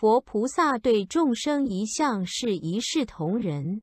佛菩萨对众生一向是一视同仁。